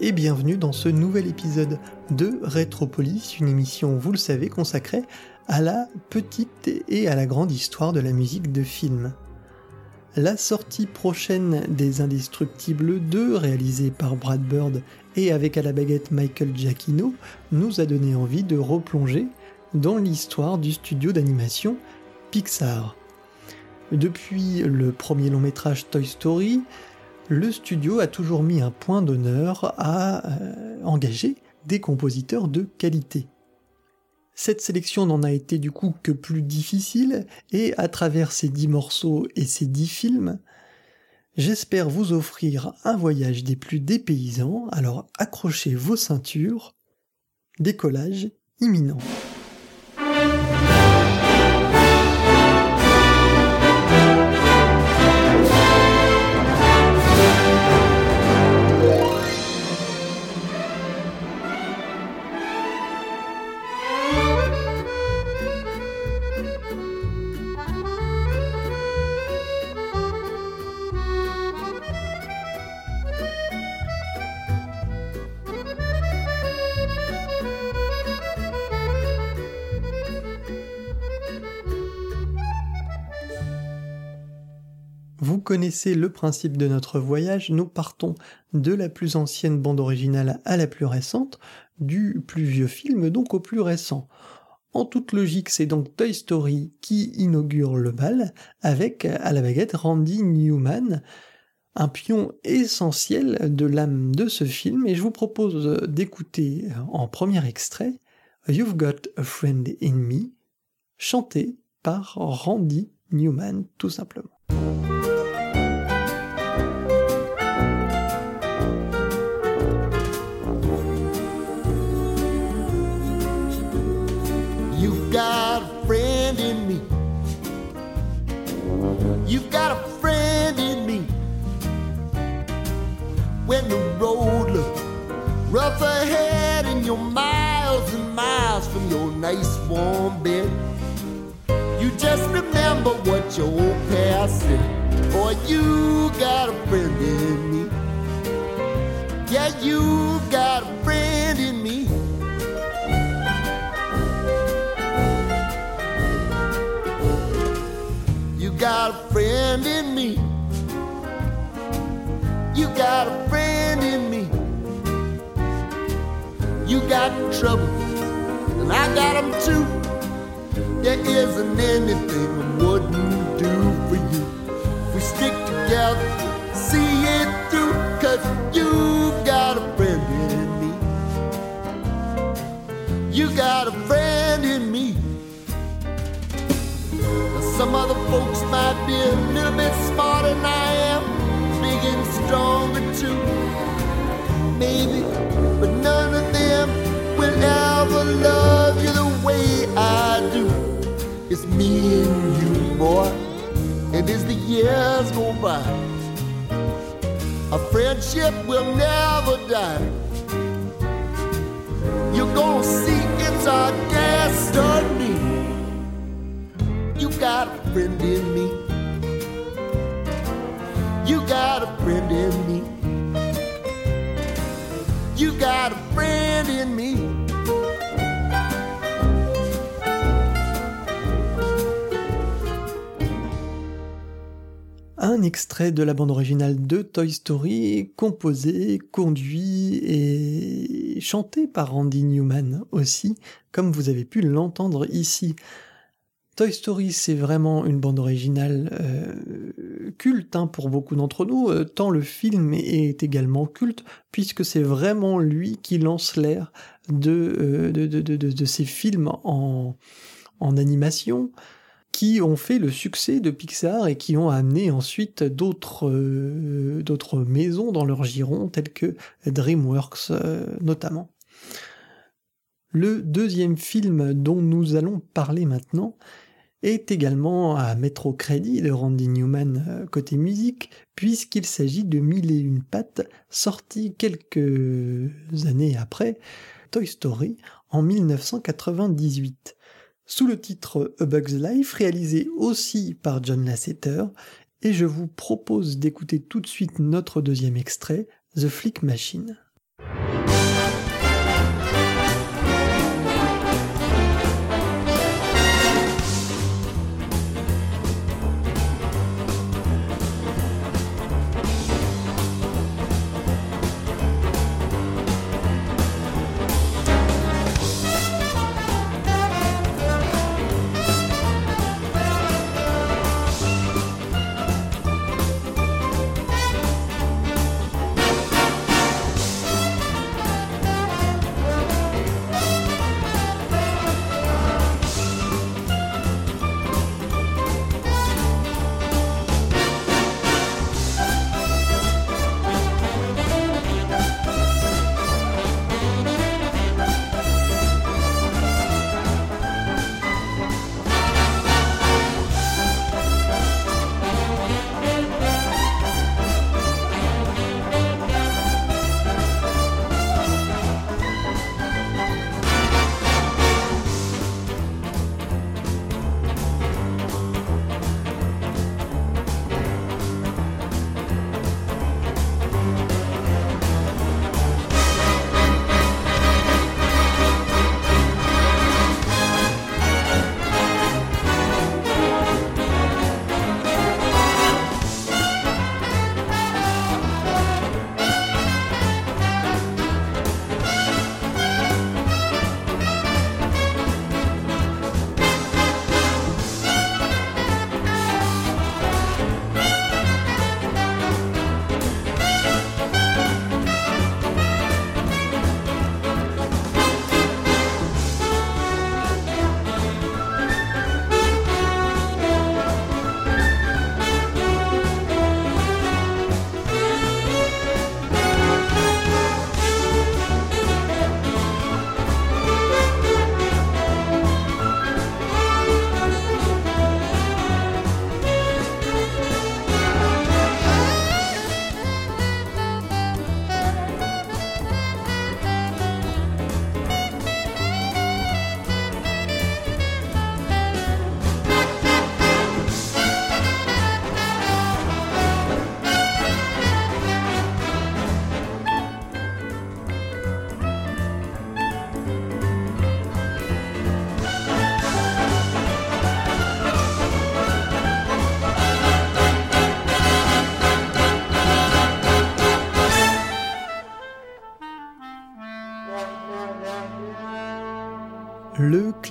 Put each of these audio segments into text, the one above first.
et bienvenue dans ce nouvel épisode de Retropolis, une émission, vous le savez, consacrée à la petite et à la grande histoire de la musique de film. La sortie prochaine des Indestructibles 2, réalisée par Brad Bird et avec à la baguette Michael Giacchino, nous a donné envie de replonger dans l'histoire du studio d'animation Pixar. Depuis le premier long métrage Toy Story, le studio a toujours mis un point d'honneur à euh, engager des compositeurs de qualité. Cette sélection n'en a été du coup que plus difficile, et à travers ces dix morceaux et ces dix films, j'espère vous offrir un voyage des plus dépaysants, alors accrochez vos ceintures, décollage imminent. Vous connaissez le principe de notre voyage, nous partons de la plus ancienne bande originale à la plus récente, du plus vieux film donc au plus récent. En toute logique, c'est donc Toy Story qui inaugure le bal, avec à la baguette Randy Newman, un pion essentiel de l'âme de ce film, et je vous propose d'écouter en premier extrait You've Got a Friend in Me, chanté par Randy Newman tout simplement. Warm bed, you just remember what your old past said. Boy, you got a friend in me. Yeah, you got a friend in me. You got a friend in me. You got a friend in me. You got trouble, I got them too. There isn't anything I wouldn't do for you. We stick together, see it through, cause you've got a friend in me. You got a friend in me. Some other folks might be a little bit smarter than I am, boy, and as the years go by, a friendship will never die. You're gonna see it's our destiny you got a friend in me. You got a friend in me. You got a friend in me. Un extrait de la bande originale de Toy Story, composé, conduit et chanté par Randy Newman aussi, comme vous avez pu l'entendre ici. Toy Story, c'est vraiment une bande originale euh, culte hein, pour beaucoup d'entre nous, euh, tant le film est, également culte, puisque c'est vraiment lui qui lance l'ère de, euh, ces films en animation qui ont fait le succès de Pixar et qui ont amené ensuite d'autres d'autres maisons dans leur giron, telles que DreamWorks notamment. Le deuxième film dont nous allons parler maintenant est également à mettre au crédit de Randy Newman euh, côté musique, puisqu'il s'agit de Mille et une pattes, sorti quelques années après Toy Story en 1998, sous le titre A Bug's Life, réalisé aussi par John Lasseter, et je vous propose d'écouter tout de suite notre deuxième extrait, The Flick Machine.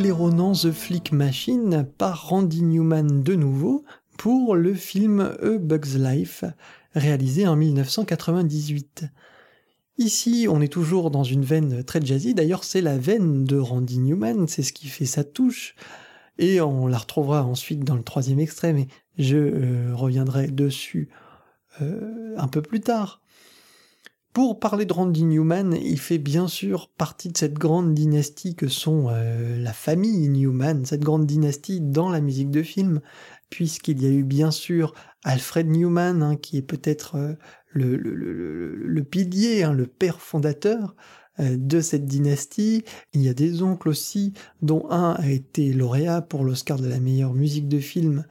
Claironnant The Flick Machine par Randy Newman de nouveau pour le film A Bug's Life, réalisé en 1998. Ici, on est toujours dans une veine très jazzy, d'ailleurs c'est la veine de Randy Newman, c'est ce qui fait sa touche, et on la retrouvera ensuite dans le troisième extrait, mais je euh, reviendrai dessus euh, un peu plus tard. Pour parler de Randy Newman, il fait bien sûr partie de cette grande dynastie que sont euh, la famille Newman, cette grande dynastie dans la musique de film, puisqu'il y a eu bien sûr Alfred Newman, hein, qui est peut-être euh, le, pilier, hein, le père fondateur euh, de cette dynastie. Il y a des oncles aussi, dont un a été lauréat pour l'Oscar de la meilleure musique de film.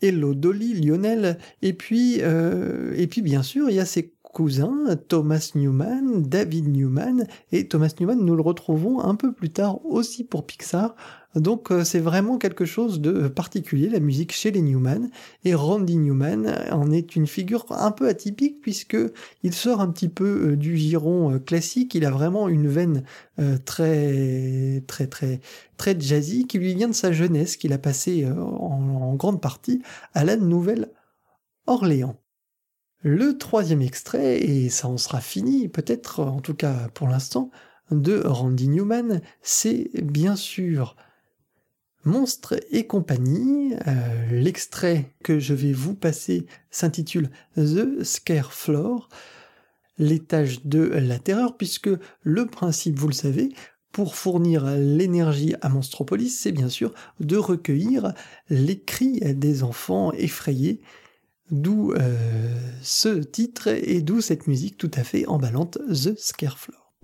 Hello Dolly, Lionel, et puis, et puis bien sûr, il y a ces cousin, Thomas Newman, David Newman, et Thomas Newman, nous le retrouvons un peu plus tard aussi pour Pixar. Donc euh, c'est vraiment quelque chose de particulier, la musique chez les Newman, et Randy Newman en est une figure un peu atypique puisque il sort un petit peu euh, du giron euh, classique, il a vraiment une veine très très très très jazzy qui lui vient de sa jeunesse, qu'il a passé en grande partie à la Nouvelle-Orléans. Le troisième extrait, et ça en sera fini, peut-être en tout cas pour l'instant, de Randy Newman, c'est bien sûr Monstre et compagnie. Euh, l'extrait que je vais vous passer s'intitule The Scare Floor, l'étage de la terreur, puisque le principe, vous le savez, pour fournir l'énergie à Monstropolis, c'est bien sûr de recueillir les cris des enfants effrayés D'où euh, ce titre et d'où cette musique tout à fait emballante, The Scarefloor.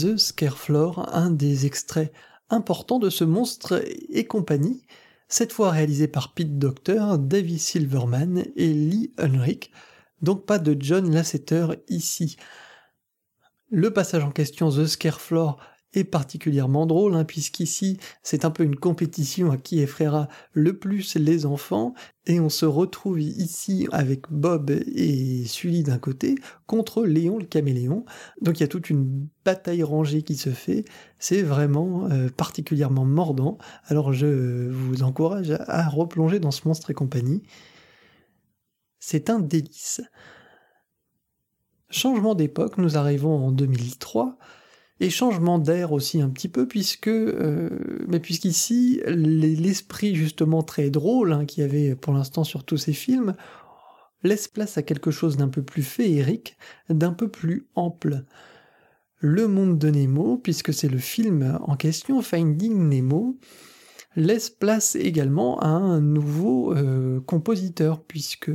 The Scarefloor, un des extraits importants de ce monstre et compagnie, cette fois réalisé par Pete Docter, David Silverman et Lee Unrich, donc pas de John Lasseter ici. Le passage en question, The Scarefloor, particulièrement drôle, hein, puisqu'ici c'est un peu une compétition à qui effraiera le plus les enfants, et on se retrouve ici avec Bob et Sully d'un côté contre Léon le caméléon. Donc il y a toute une bataille rangée qui se fait, c'est vraiment euh, particulièrement mordant, alors je vous encourage à replonger dans ce monstre et compagnie. C'est un délice. Changement d'époque, nous arrivons en 2003, et changement d'air aussi un petit peu puisque euh, mais puisqu'ici l'esprit justement très drôle hein, qu'il y avait pour l'instant sur tous ces films laisse place à quelque chose d'un peu plus féerique, d'un peu plus ample. Le monde de Nemo, puisque c'est le film en question, Finding Nemo, laisse place également à un nouveau euh, compositeur, puisque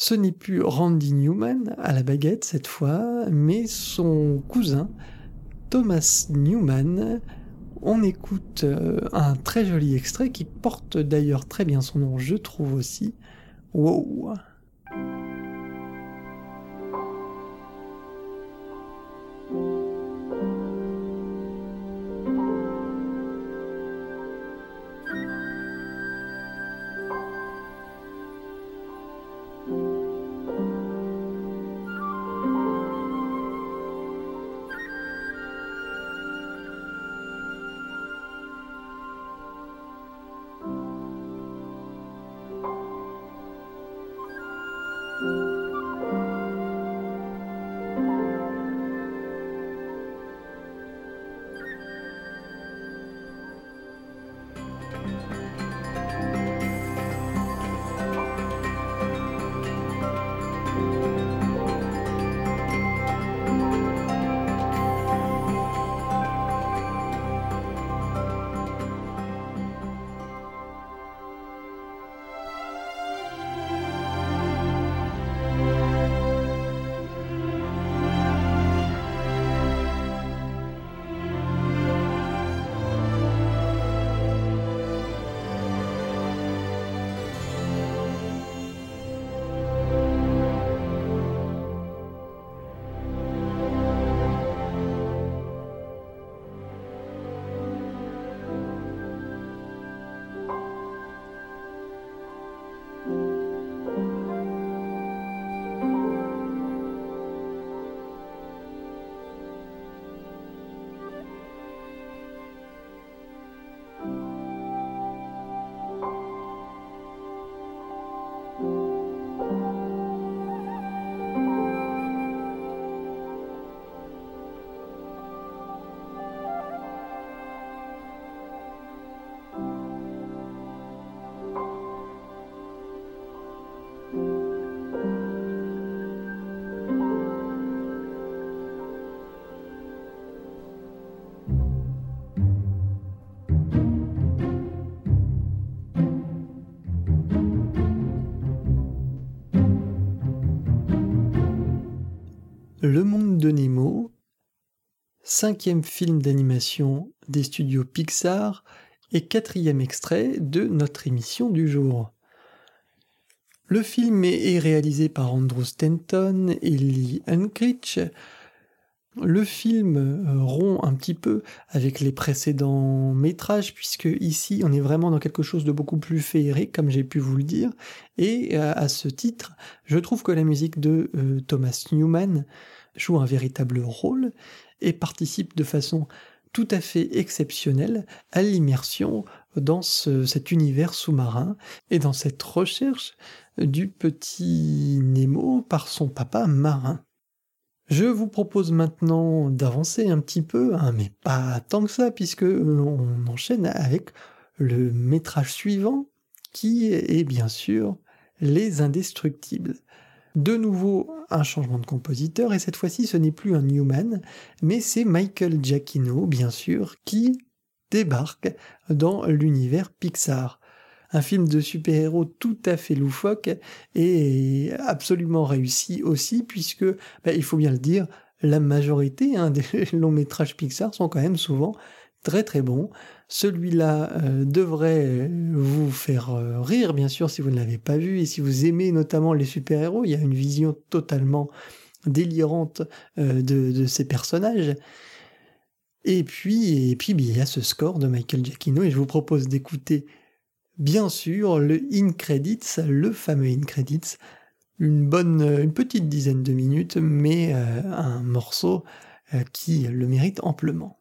ce n'est plus Randy Newman à la baguette cette fois, mais son cousin Thomas Newman. On écoute euh, un très joli extrait qui porte d'ailleurs très bien son nom, je trouve aussi. Wow! Le monde de Nemo, cinquième film d'animation des studios Pixar et quatrième extrait de notre émission du jour. Le film est réalisé par Andrew Stanton et Lee Unkrich. Le film euh, rompt un petit peu avec les précédents métrages, puisque ici on est vraiment dans quelque chose de beaucoup plus féerique, comme j'ai pu vous le dire. Et euh, à ce titre, je trouve que la musique de euh, Thomas Newman joue un véritable rôle et participe de façon tout à fait exceptionnelle à l'immersion dans cet univers sous-marin et dans cette recherche du petit Nemo par son papa marin. Je vous propose maintenant d'avancer un petit peu, hein, mais pas tant que ça, puisque on enchaîne avec le métrage suivant, qui est bien sûr Les Indestructibles. De nouveau, un changement de compositeur, et cette fois-ci, ce n'est plus un Newman, mais c'est Michael Giacchino, bien sûr, qui débarque dans l'univers Pixar. Un film de super-héros tout à fait loufoque et absolument réussi aussi, puisque, bah, il faut bien le dire, la majorité hein, des longs métrages Pixar sont quand même souvent très très bons. Celui-là euh, devrait vous faire euh, rire, bien sûr, si vous ne l'avez pas vu, et si vous aimez notamment les super-héros, il y a une vision totalement délirante euh, de, ces personnages. Et puis, et puis il y a ce score de Michael Giacchino et je vous propose d'écouter bien sûr le in credits, le fameux in credits, une bonne, une petite dizaine de minutes, mais euh, un morceau euh, qui le mérite amplement.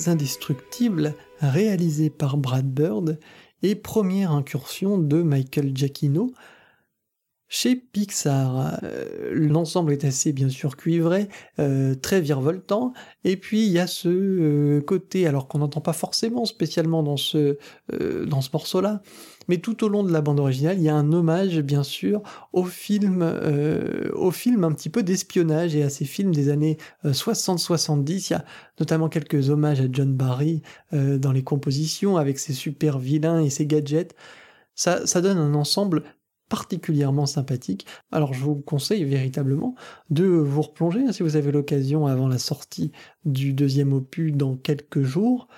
Les Indestructibles, réalisé par Brad Bird, et première incursion de Michael Giacchino chez Pixar. Euh, l'ensemble est assez bien sûr cuivré, euh, très virevoltant, et puis il y a ce euh, côté, alors qu'on n'entend pas forcément spécialement dans ce, dans ce morceau-là, mais tout au long de la bande originale, il y a un hommage bien sûr au film, film un petit peu d'espionnage et à ces films des années 60-70. Il y a notamment quelques hommages à John Barry dans les compositions avec ses super vilains et ses gadgets. Ça, ça, donne un ensemble particulièrement sympathique. Alors je vous conseille véritablement de vous replonger hein, si vous avez l'occasion avant la sortie du deuxième opus dans quelques jours,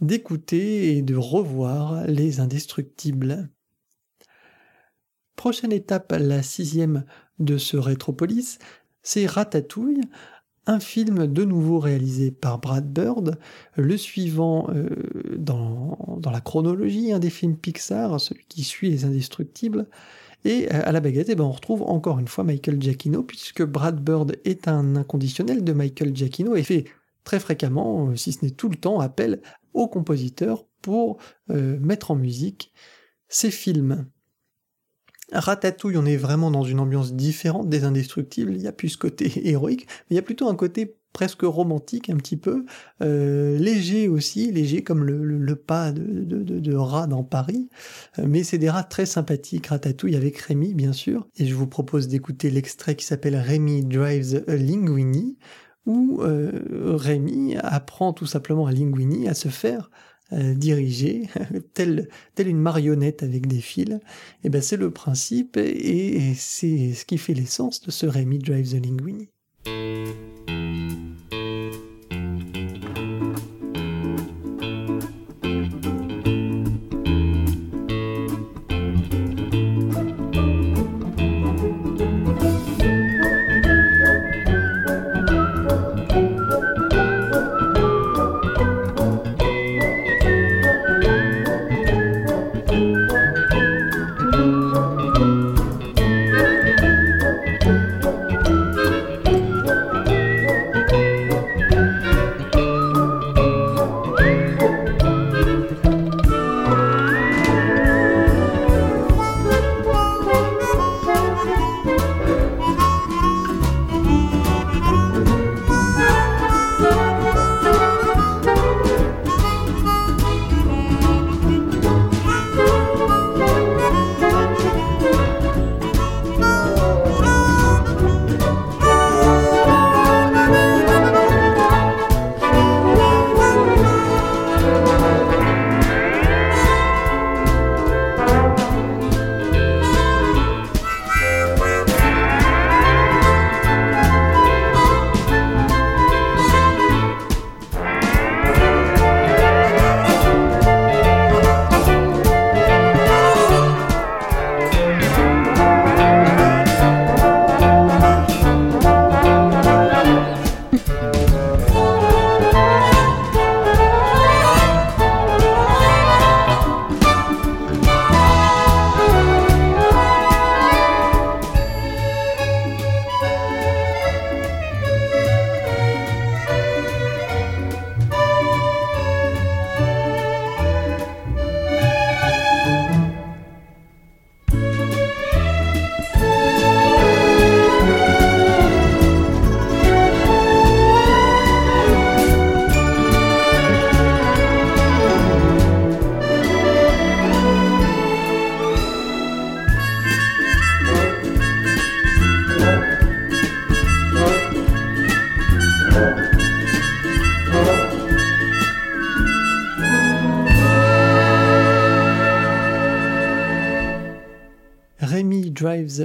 d'écouter et de revoir Les Indestructibles. Prochaine étape, la sixième de ce Rétropolis, c'est Ratatouille, un film de nouveau réalisé par Brad Bird, le suivant euh, dans, la chronologie un des films Pixar, celui qui suit Les Indestructibles. Et euh, à la baguette, eh ben, on retrouve encore une fois Michael Giacchino, puisque Brad Bird est un inconditionnel de Michael Giacchino et fait très fréquemment, euh, si ce n'est tout le temps, appel aux compositeurs pour mettre en musique ses films. Ratatouille, on est vraiment dans une ambiance différente des Indestructibles. Il n'y a plus ce côté héroïque, mais il y a plutôt un côté presque romantique un petit peu, euh, léger aussi, léger comme le, pas de, de, rat dans Paris, euh, mais c'est des rats très sympathiques, Ratatouille avec Rémi bien sûr, et je vous propose d'écouter l'extrait qui s'appelle Rémi Drives a Linguini, où euh, Rémi apprend tout simplement à Linguini à se faire euh, dirigé, telle, une marionnette avec des fils, et eh ben c'est le principe et, et c'est ce qui fait l'essence de ce Rémi Drive the Linguini.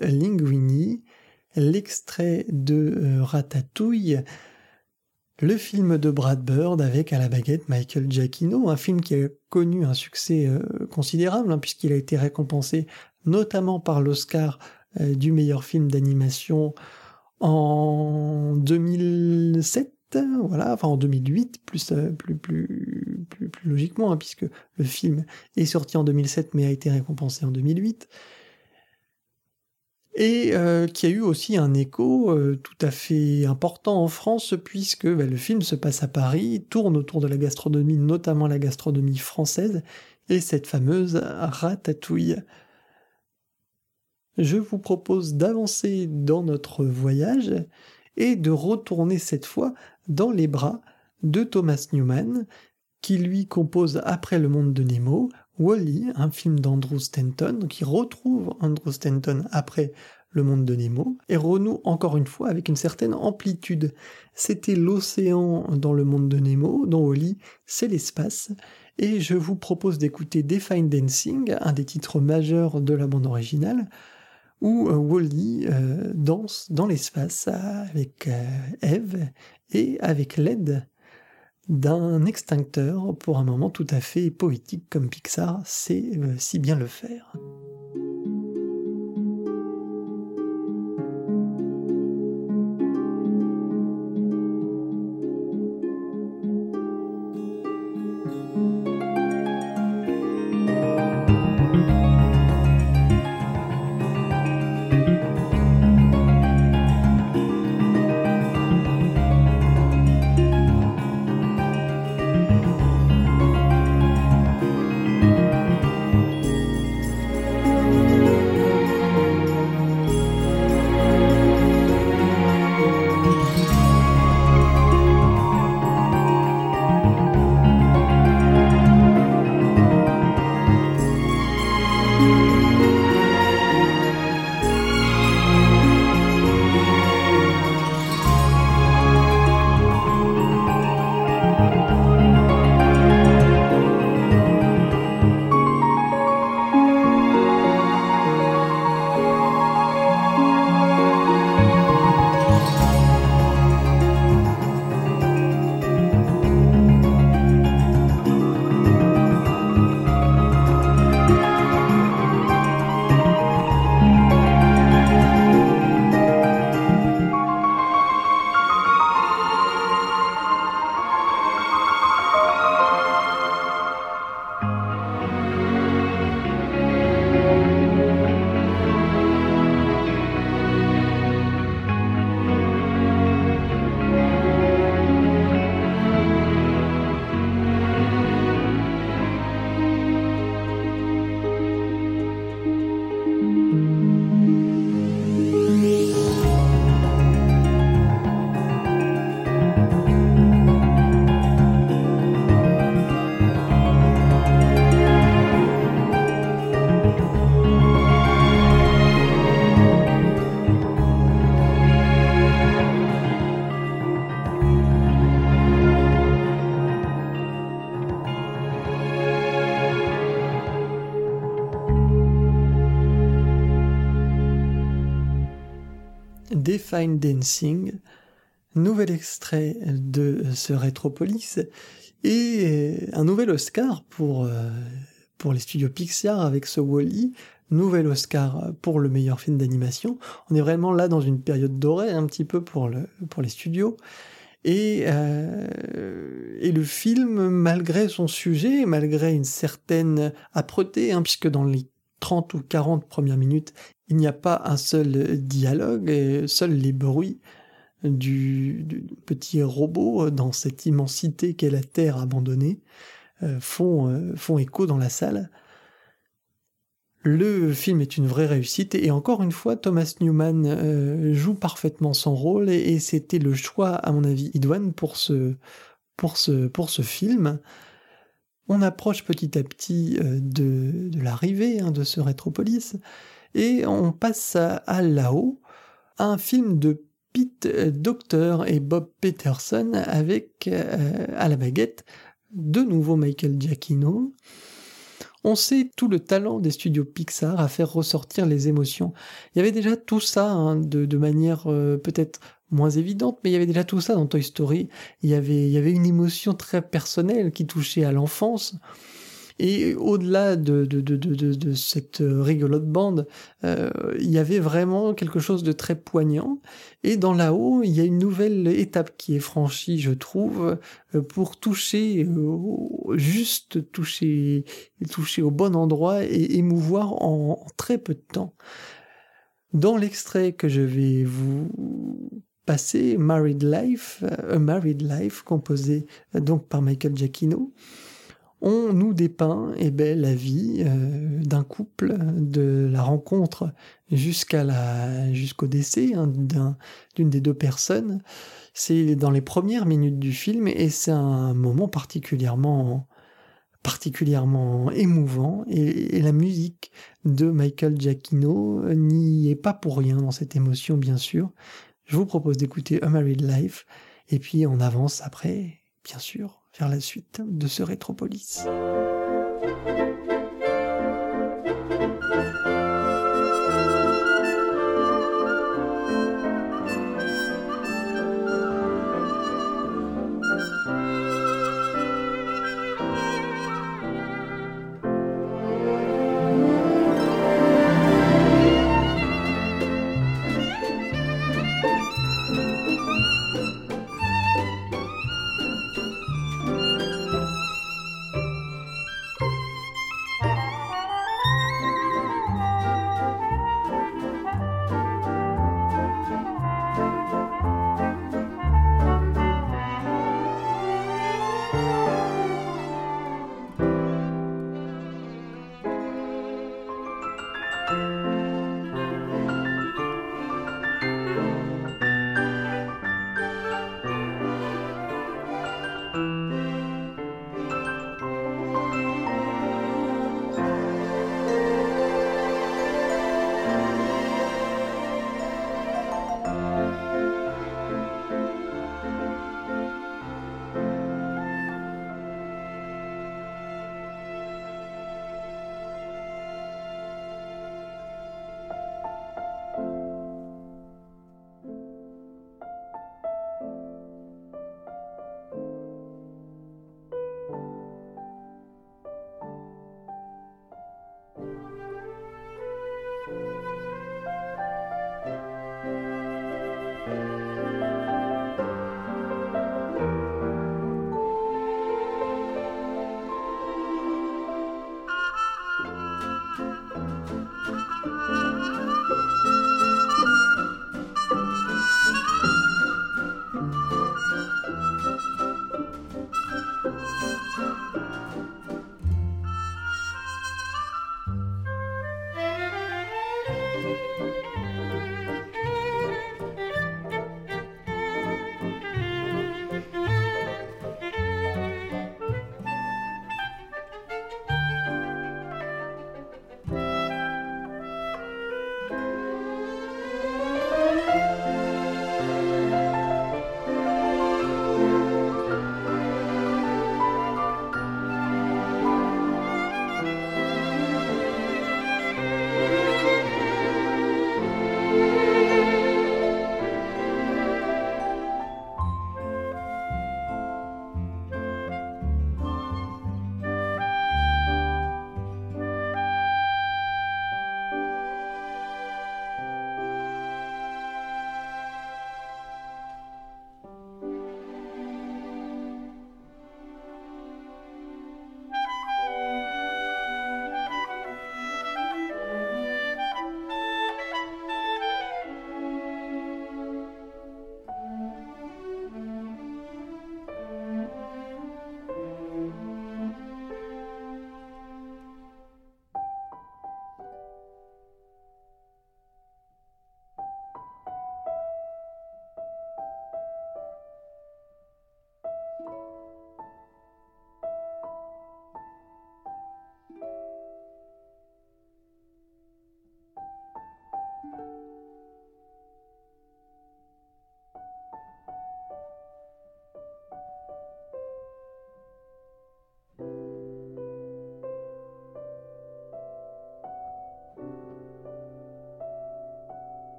Linguini, l'extrait de euh, Ratatouille, le film de Brad Bird avec à la baguette Michael Giacchino, un film qui a connu un succès euh, considérable hein, puisqu'il a été récompensé notamment par l'Oscar euh, du meilleur film d'animation en 2007 voilà, enfin en 2008, plus, plus, logiquement, hein, puisque le film est sorti en 2007 mais a été récompensé en 2008. Et euh, qui a eu aussi un écho euh, tout à fait important en France puisque bah, le film se passe à Paris, tourne autour de la gastronomie, notamment la gastronomie française, et cette fameuse ratatouille. Je vous propose d'avancer dans notre voyage et de retourner cette fois dans les bras de Thomas Newman, qui lui compose après le monde de Nemo, Wally, un film d'Andrew Stanton, qui retrouve Andrew Stanton après le monde de Nemo, et renoue encore une fois avec une certaine amplitude. C'était l'océan dans le monde de Nemo, dont Wally, c'est l'espace, et je vous propose d'écouter Define Dancing, un des titres majeurs de la bande originale, où euh, Wally euh, danse dans l'espace avec euh, Eve et avec l'aide d'un extincteur pour un moment tout à fait poétique comme Pixar sait si bien le faire. Dancing, nouvel extrait de ce Retropolis et un nouvel Oscar pour, euh, pour les studios Pixar avec ce Wally, nouvel Oscar pour le meilleur film d'animation. On est vraiment là dans une période dorée un petit peu pour, le, les studios. Et, euh, et le film, malgré son sujet, malgré une certaine âpreté, hein, puisque dans les 30 ou 40 premières minutes, il n'y a pas un seul dialogue, et seuls les bruits du, petit robot dans cette immensité qu'est la Terre abandonnée euh, font, euh, écho dans la salle. Le film est une vraie réussite et encore une fois, Thomas Newman euh, joue parfaitement son rôle et, c'était le choix, à mon avis, idoine pour ce, film. On approche petit à petit de, de l'arrivée hein, de ce Rétropolis et on passe à, là-haut, un film de Pete Docter et Bob Peterson avec euh, à la baguette de nouveau Michael Giacchino. On sait tout le talent des studios Pixar à faire ressortir les émotions. Il y avait déjà tout ça hein, de, manière euh, peut-être moins évidente, mais il y avait déjà tout ça dans Toy Story. Il y avait une émotion très personnelle qui touchait à l'enfance. Et au-delà de, cette rigolote bande, euh, il y avait vraiment quelque chose de très poignant. Et dans là-haut, il y a une nouvelle étape qui est franchie, je trouve, euh, pour toucher, euh, juste toucher, toucher au bon endroit et émouvoir en, très peu de temps. Dans l'extrait que je vais vous passer, Married Life, A Married Life, composé donc par Michael Giacchino, on nous dépeint eh ben, la vie euh, d'un couple, de la rencontre jusqu'à la jusqu'au décès hein, d'une des deux personnes. C'est dans les premières minutes du film et c'est un moment particulièrement particulièrement émouvant et, et, la musique de Michael Giacchino n'y est pas pour rien dans cette émotion bien sûr. Je vous propose d'écouter A Married Life et puis on avance après bien sûr vers la suite de ce Rétropolis.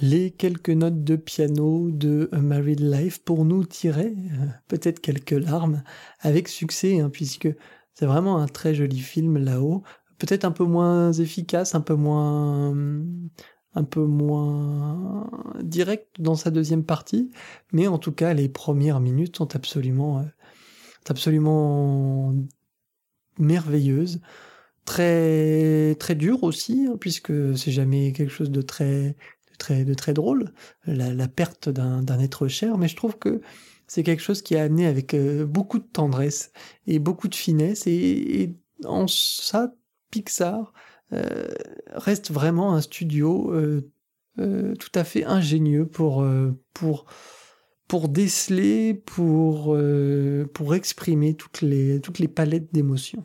Les quelques notes de piano de A Married Life pour nous tirer euh, peut-être quelques larmes avec succès, hein, puisque c'est vraiment un très joli film là-haut, peut-être un peu moins efficace, un peu moins un peu moins direct dans sa deuxième partie, mais en tout cas les premières minutes sont absolument, euh, absolument merveilleuses, très très dures aussi, hein, puisque c'est jamais quelque chose de très très de très drôle, la, perte d'un être cher, mais je trouve que c'est quelque chose qui a amené avec euh, beaucoup de tendresse et beaucoup de finesse, et en ça, Pixar euh, reste vraiment un studio euh, tout à fait ingénieux pour, pour, pour déceler, pour, pour exprimer toutes les palettes d'émotions.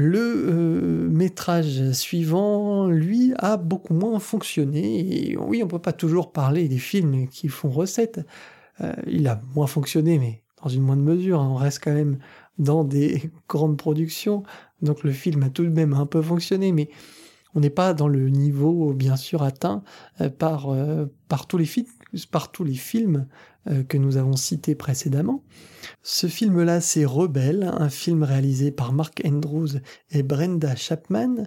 Le métrage suivant, lui, a beaucoup moins fonctionné. Oui, on ne peut pas toujours parler des films qui font recette. il a moins fonctionné, mais dans une moindre mesure. Hein. On reste quand même dans des grandes productions. Donc le film a tout de même un peu fonctionné, mais on n'est pas dans le niveau bien sûr atteint euh, par, euh, par, tous, les films, euh, que nous avons cités précédemment. Ce film-là, c'est Rebelle, un film réalisé par Mark Andrews et Brenda Chapman,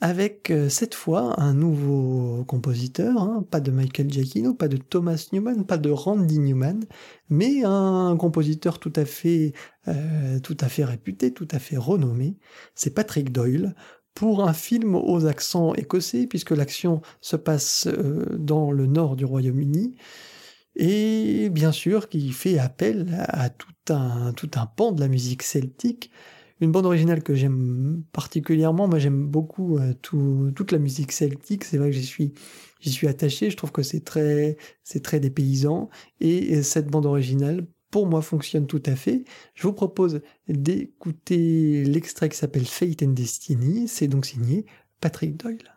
avec euh, cette fois un nouveau compositeur, hein, pas de Michael Giacchino, pas de Thomas Newman, pas de Randy Newman, mais un compositeur tout à fait, euh, tout à fait réputé, tout à fait renommé. C'est Patrick Doyle pour un film aux accents écossais, puisque l'action se passe euh, dans le nord du Royaume-Uni, et bien sûr qui fait appel à tout un, tout un pan de la musique celtique, une bande originale que j'aime particulièrement. Moi, j'aime beaucoup euh, toute la musique celtique. C'est vrai que j'y suis, j'y suis attaché. Je trouve que c'est très, c'est très dépaysant. Et cette bande originale, pour moi, fonctionne tout à fait. Je vous propose d'écouter l'extrait qui s'appelle Fate and Destiny. C'est donc signé Patrick Doyle.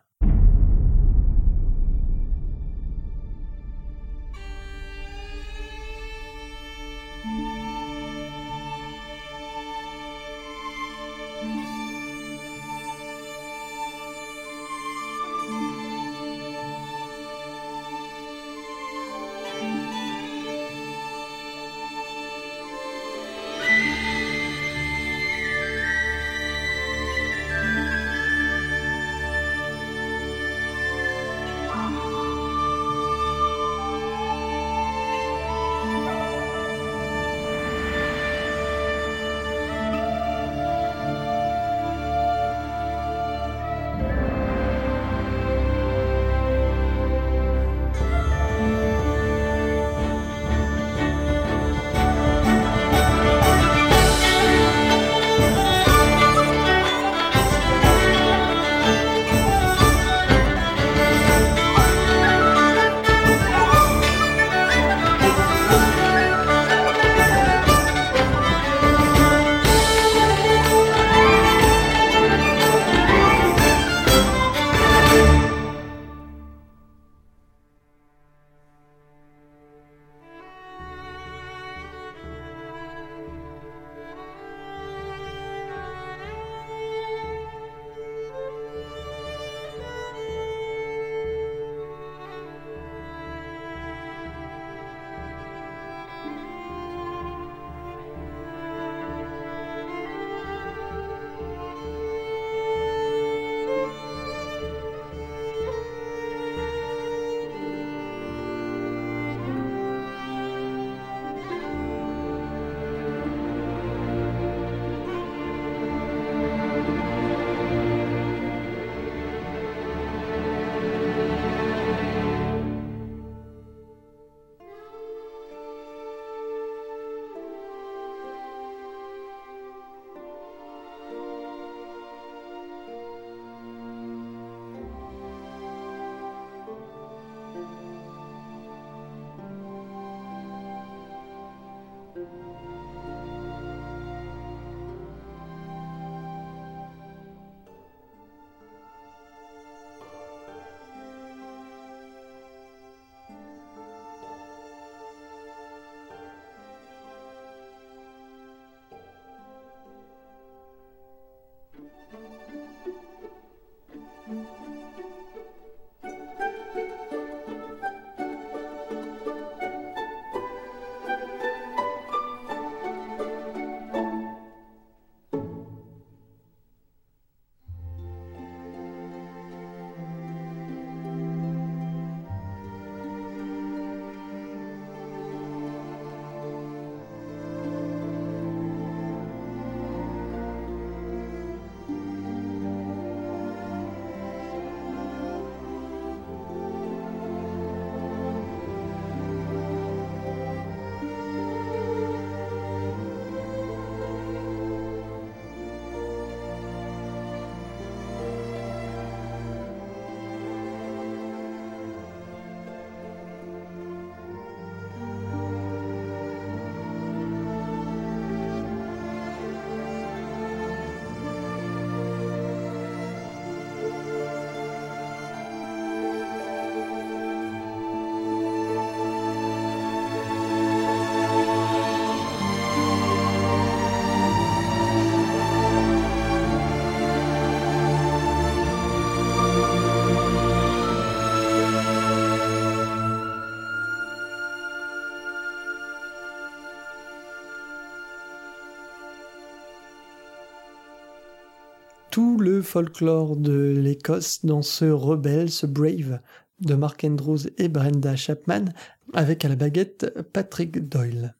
Folklore de l'Écosse dans ce rebelle, ce brave de Mark Andrews et Brenda Chapman, avec à la baguette Patrick Doyle.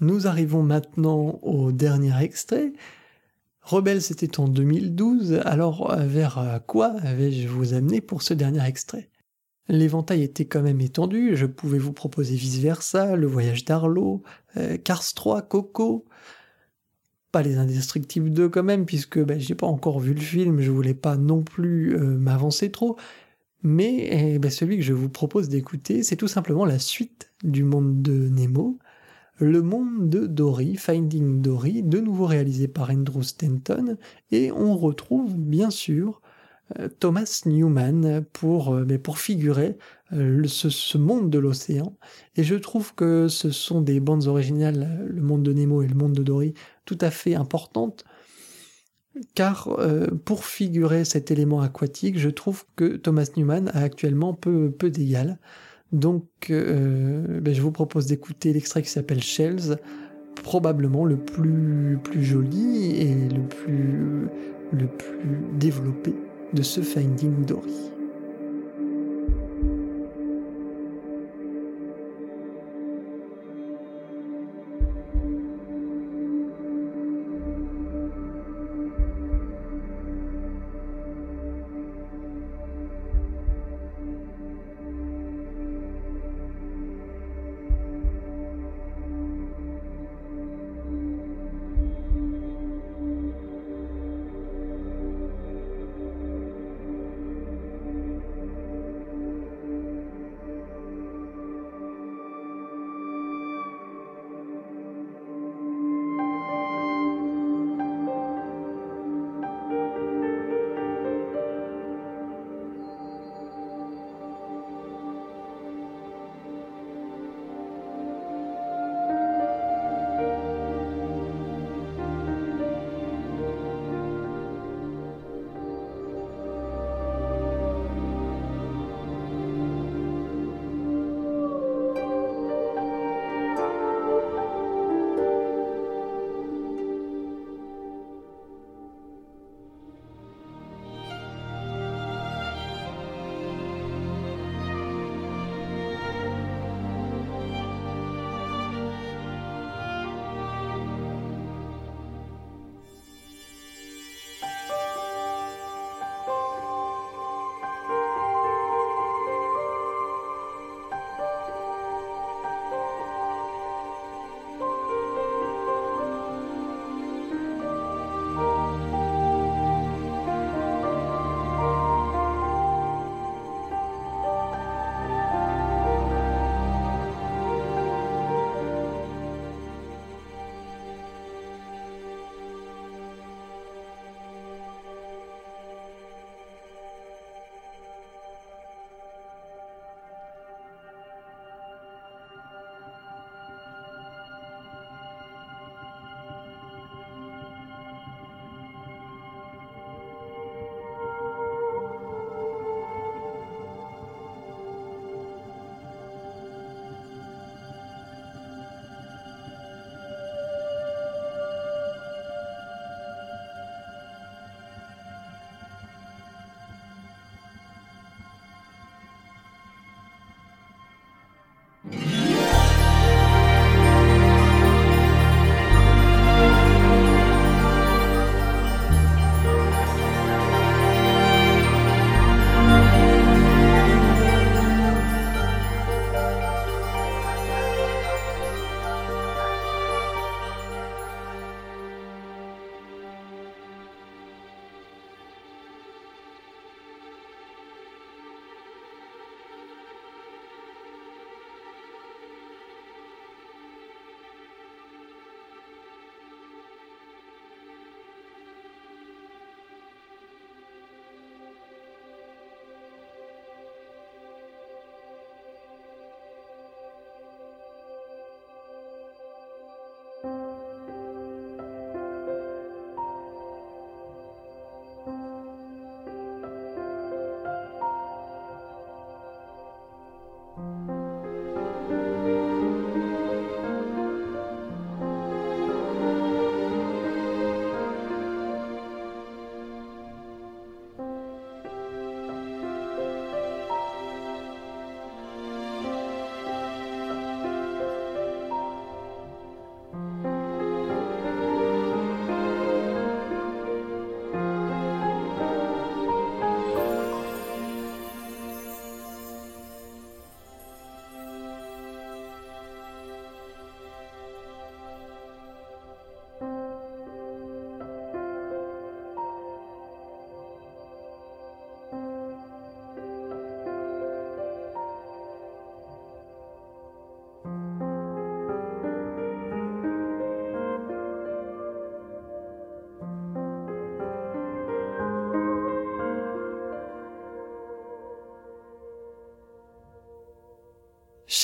Nous arrivons maintenant au dernier extrait. Rebelle, c'était en 2012, alors vers quoi vais-je vous amener pour ce dernier extrait? L'éventail était quand même étendu, je pouvais vous proposer vice-versa, le voyage d'Arlo, euh, Cars 3, Coco, pas les Indestructibles 2 quand même, puisque ben, j'ai pas encore vu le film, je voulais pas non plus euh, m'avancer trop, mais eh ben, celui que je vous propose d'écouter, c'est tout simplement la suite du monde de Nemo, le monde de Dory, Finding Dory, de nouveau réalisé par Andrew Stanton, et on retrouve bien sûr euh, Thomas Newman pour, euh, mais pour figurer euh, ce, monde de l'océan. Et je trouve que ce sont des bandes originales, le monde de Nemo et le monde de Dory, tout à fait importantes, car pour figurer cet élément aquatique, je trouve que Thomas Newman a actuellement peu, peu d'égal. Donc ben, je vous propose d'écouter l'extrait qui s'appelle Shells, probablement le plus, plus joli et le plus, le plus développé de ce Finding Dory.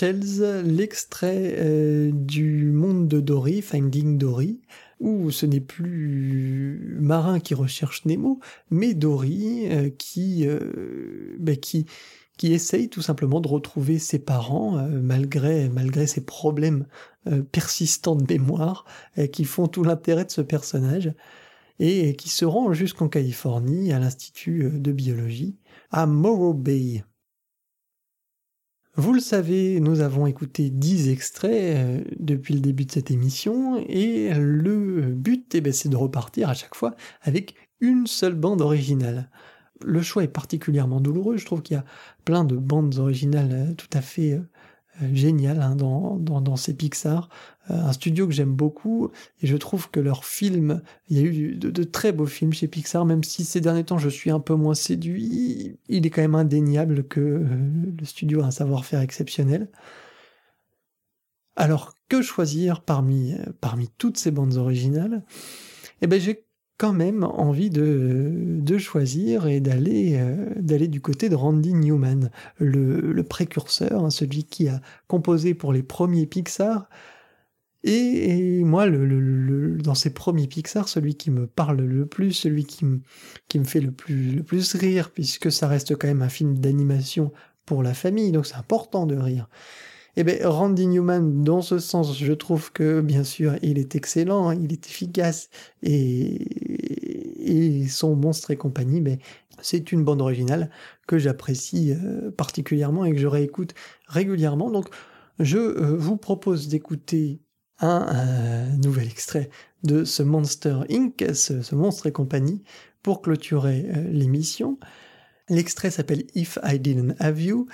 L'extrait euh, du monde de Dory, Finding Dory, où ce n'est plus Marin qui recherche Nemo, mais Dory euh, qui, euh, ben, qui, qui essaye tout simplement de retrouver ses parents malgré, malgré ses problèmes persistants de mémoire qui font tout l'intérêt de ce personnage et qui se rend jusqu'en Californie à l'Institut de biologie à Morro Bay. Vous le savez, nous avons écouté 10 extraits euh, depuis le début de cette émission et le but, eh ben, c'est de repartir à chaque fois avec une seule bande originale. Le choix est particulièrement douloureux, je trouve qu'il y a plein de bandes originales euh, tout à fait euh, génial hein, dans, dans, ces Pixar. Euh, un studio que j'aime beaucoup et je trouve que leurs films, il y a eu de, très beaux films chez Pixar, même si ces derniers temps je suis un peu moins séduit, il est quand même indéniable que euh, le studio a un savoir-faire exceptionnel. Alors que choisir parmi, parmi toutes ces bandes originales? Eh ben j'ai quand même envie de, de choisir et d'aller euh, d'aller du côté de Randy Newman, le, le précurseur, hein, celui qui a composé pour les premiers Pixar. Et, moi, le, le, dans ces premiers Pixar, celui qui me parle le plus, celui qui me, qui me fait le plus, le plus rire, puisque ça reste quand même un film d'animation pour la famille, donc c'est important de rire. Eh bien, Randy Newman, dans ce sens, je trouve que, bien sûr, il est excellent, il est efficace, et, et son monstre et compagnie, mais c'est une bande originale que j'apprécie euh, particulièrement et que je réécoute régulièrement. Donc, je euh, vous propose d'écouter un, euh, nouvel extrait de ce Monster Inc., ce, ce monstre et compagnie, pour clôturer l'émission. L'extrait s'appelle If I Didn't Have You.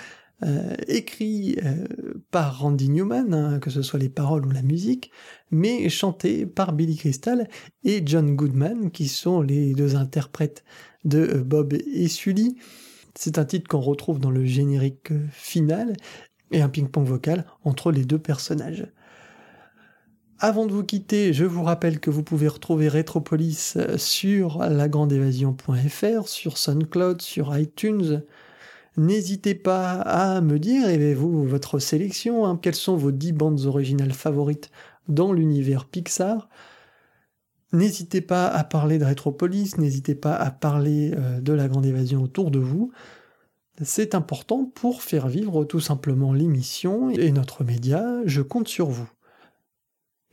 Euh, écrit euh, par Randy Newman, hein, que ce soit les paroles ou la musique, mais chanté par Billy Crystal et John Goodman, qui sont les deux interprètes de euh, Bob et Sully. C'est un titre qu'on retrouve dans le générique final et un ping-pong vocal entre les deux personnages. Avant de vous quitter, je vous rappelle que vous pouvez retrouver Retropolis sur lagrandeévasion.fr, sur SoundCloud, sur iTunes, N'hésitez pas à me dire, et vous, votre sélection, hein, quelles sont vos 10 bandes originales favorites dans l'univers Pixar? N'hésitez pas à parler de Retropolis, n'hésitez pas à parler euh, de la grande évasion autour de vous. C'est important pour faire vivre tout simplement l'émission et notre média. Je compte sur vous.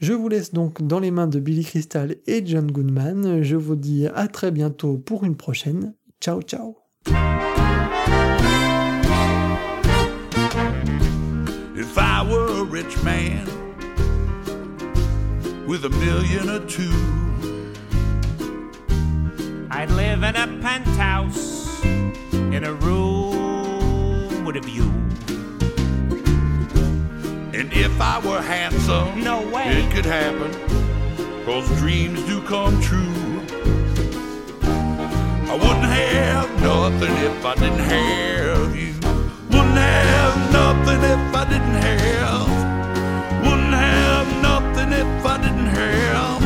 Je vous laisse donc dans les mains de Billy Crystal et John Goodman. Je vous dis à très bientôt pour une prochaine. Ciao ciao. If I were a rich man with a million or two, I'd live in a penthouse in a room with a view. And if I were handsome, no way it could happen, cause dreams do come true. I wouldn't have nothing if I didn't have you. Wouldn't have nothing if I didn't have. Wouldn't have nothing if I didn't have.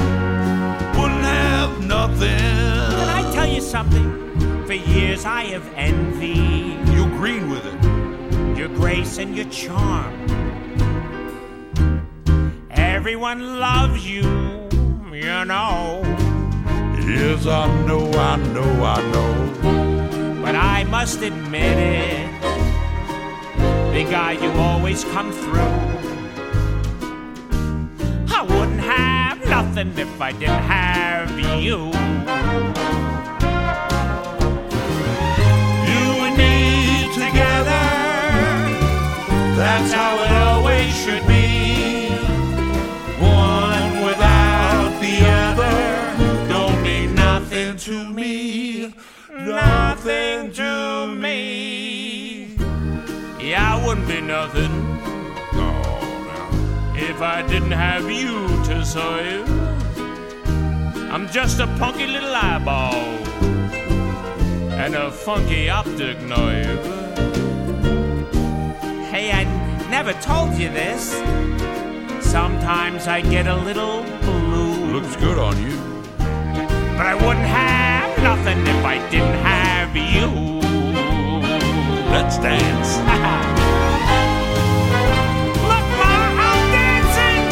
Wouldn't have nothing. Can I tell you something? For years I have envied. You green with it. Your grace and your charm. Everyone loves you, you know. Yes, I know, I know, I know. But I must admit it, big guy, you always come through. I wouldn't have nothing if I didn't have you. You and me together, that's how it always should be. Nothing to me. Yeah, I wouldn't be nothing no, if I didn't have you to serve. I'm just a punky little eyeball and a funky optic nerve. Hey, I never told you this. Sometimes I get a little blue. Looks good on you. But I wouldn't have nothing if I didn't have you. Let's dance. Look, Ma, I'm dancing.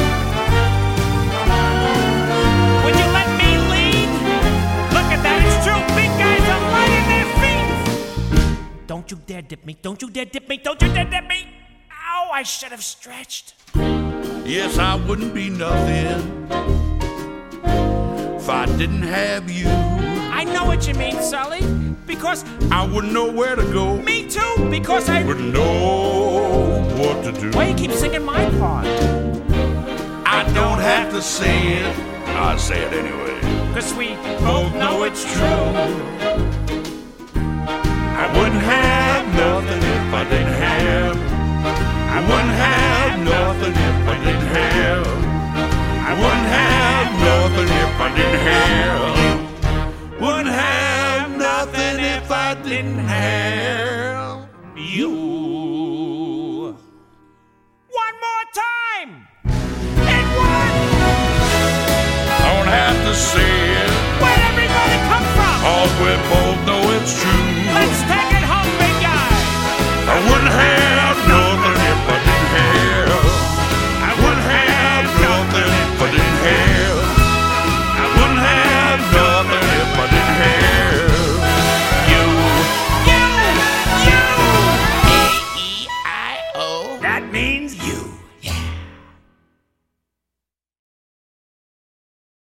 Would you let me lead? Look at that, it's true. Big guys are in their feet. Don't you dare dip me. Don't you dare dip me. Don't you dare dip me. Ow, I should have stretched. Yes, I wouldn't be nothing if I didn't have you. I know what you mean, Sully. Because I wouldn't know where to go. me too. Because I. Wouldn't know what to do. Why you keep singing my part? I don't have to say it. I say it anyway. Cause we both know it's true. I wouldn't have nothing if I didn't have. I wouldn't have nothing if I didn't have. I wouldn't have nothing if I didn't have. If I. You. One more time. And one. Don't have to say it. Where'd everybody come from? All we both know it's true.